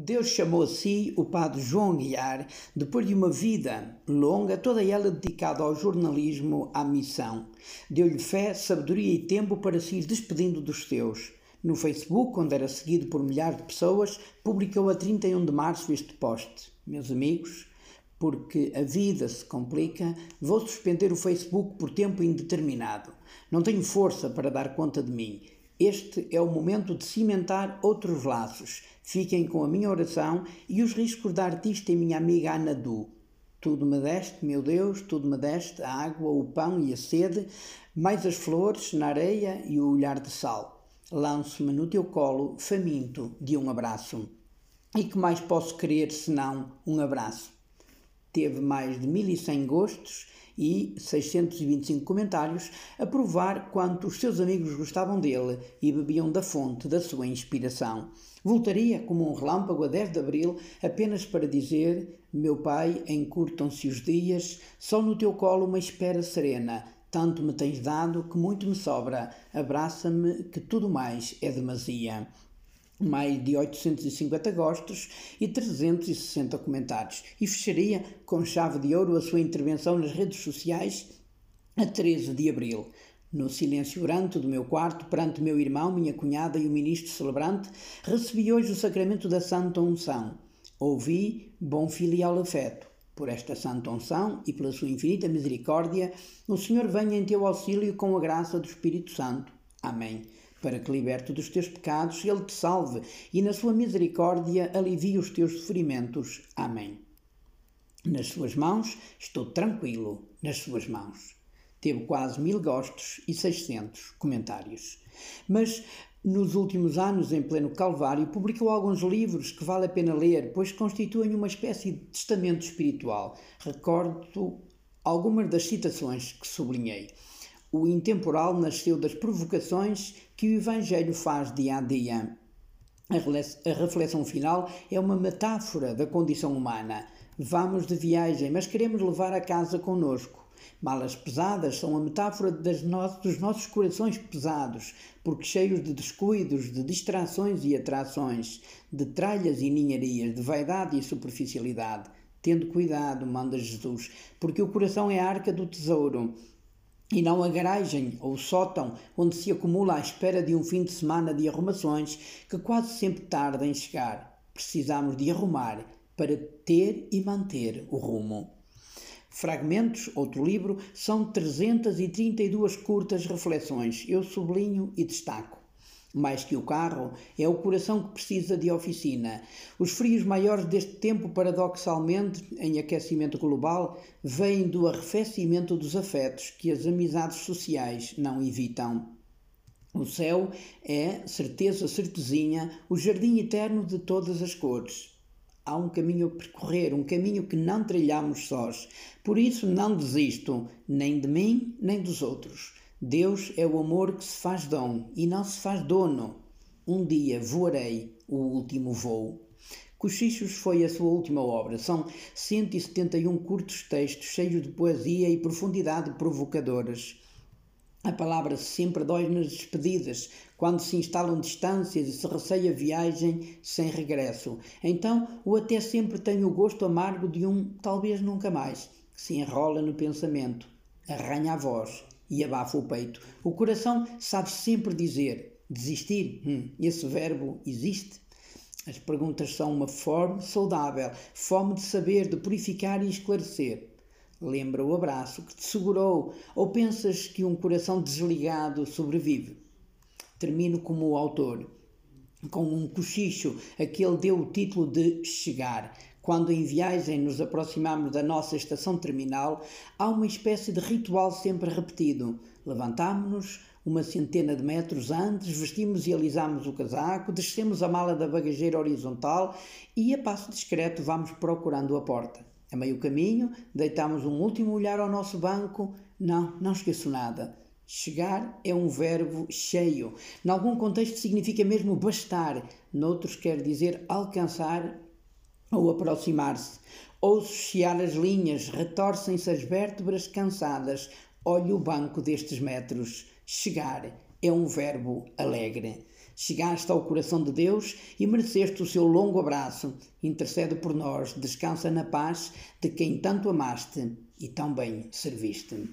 Deus chamou a si o padre João Guiar, depois de uma vida longa, toda ela dedicada ao jornalismo, à missão. Deu-lhe fé, sabedoria e tempo para se ir despedindo dos seus. No Facebook, onde era seguido por milhares de pessoas, publicou a 31 de março este post. Meus amigos, porque a vida se complica, vou suspender o Facebook por tempo indeterminado. Não tenho força para dar conta de mim. Este é o momento de cimentar outros laços. Fiquem com a minha oração e os riscos da artista e minha amiga Ana Du. Tudo me deste, meu Deus, tudo me deste, a água, o pão e a sede, mais as flores na areia e o olhar de sal. Lanço-me no teu colo, faminto de um abraço. E que mais posso querer senão um abraço? Teve mais de 1100 gostos e 625 comentários a provar quanto os seus amigos gostavam dele e bebiam da fonte da sua inspiração. Voltaria como um relâmpago a 10 de abril apenas para dizer: Meu pai, encurtam-se os dias, só no teu colo uma espera serena. Tanto me tens dado que muito me sobra. Abraça-me, que tudo mais é demasia mais de 850 gostos e 360 comentários, e fecharia com chave de ouro a sua intervenção nas redes sociais a 13 de abril. No silêncio branco do meu quarto, perante meu irmão, minha cunhada e o ministro celebrante, recebi hoje o sacramento da Santa Unção. Ouvi bom filial afeto. Por esta santa unção e pela sua infinita misericórdia, o Senhor venha em teu auxílio com a graça do Espírito Santo. Amém para que, liberto dos teus pecados, Ele te salve e, na sua misericórdia, alivie os teus sofrimentos. Amém. Nas suas mãos estou tranquilo, nas suas mãos. Teve quase mil gostos e 600 comentários. Mas nos últimos anos, em pleno Calvário, publicou alguns livros que vale a pena ler, pois constituem uma espécie de testamento espiritual. Recordo algumas das citações que sublinhei. O intemporal nasceu das provocações que o Evangelho faz dia a dia. A reflexão final é uma metáfora da condição humana. Vamos de viagem, mas queremos levar a casa conosco. Malas pesadas são a metáfora no dos nossos corações pesados, porque cheios de descuidos, de distrações e atrações, de tralhas e ninharias, de vaidade e superficialidade. Tendo cuidado, manda Jesus, porque o coração é a arca do tesouro e não a garagem ou sótão onde se acumula à espera de um fim de semana de arrumações que quase sempre tarda em chegar. Precisamos de arrumar para ter e manter o rumo. Fragmentos, outro livro, são 332 curtas reflexões. Eu sublinho e destaco. Mais que o carro, é o coração que precisa de oficina. Os frios maiores deste tempo, paradoxalmente, em aquecimento global, vêm do arrefecimento dos afetos que as amizades sociais não evitam. O céu é, certeza certezinha, o jardim eterno de todas as cores. Há um caminho a percorrer, um caminho que não trilhamos sós. Por isso não desisto, nem de mim, nem dos outros. Deus é o amor que se faz dom e não se faz dono. Um dia voarei o último voo. Cochichos foi a sua última obra. São 171 curtos textos cheios de poesia e profundidade provocadoras. A palavra sempre dói nas despedidas, quando se instalam distâncias e se receia viagem sem regresso. Então, o até sempre tem o gosto amargo de um talvez nunca mais, que se enrola no pensamento, arranha a voz e abafa o peito. O coração sabe sempre dizer desistir. Hum, esse verbo existe? As perguntas são uma fome saudável, fome de saber, de purificar e esclarecer. Lembra o abraço que te segurou ou pensas que um coração desligado sobrevive? Termino como o autor, com um cochicho a que ele deu o título de Chegar. Quando em viagem nos aproximamos da nossa estação terminal, há uma espécie de ritual sempre repetido. Levantamos-nos uma centena de metros antes, vestimos e alisamos o casaco, descemos a mala da bagageira horizontal e, a passo discreto, vamos procurando a porta. A meio caminho, deitamos um último olhar ao nosso banco. Não, não esqueço nada. Chegar é um verbo cheio. Em algum contexto significa mesmo bastar, noutros quer dizer alcançar ou aproximar-se. Ouço chiar as linhas, retorcem-se as vértebras cansadas. Olho o banco destes metros. Chegar é um verbo alegre. Chegaste ao coração de Deus e mereceste o seu longo abraço. Intercede por nós, descansa na paz de quem tanto amaste e tão bem serviste.